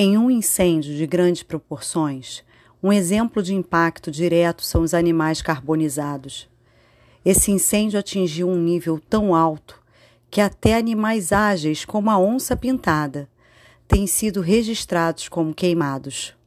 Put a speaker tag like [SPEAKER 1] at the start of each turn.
[SPEAKER 1] Em um incêndio de grandes proporções, um exemplo de impacto direto são os animais carbonizados. Esse incêndio atingiu um nível tão alto que até animais ágeis, como a onça pintada, têm sido registrados como queimados.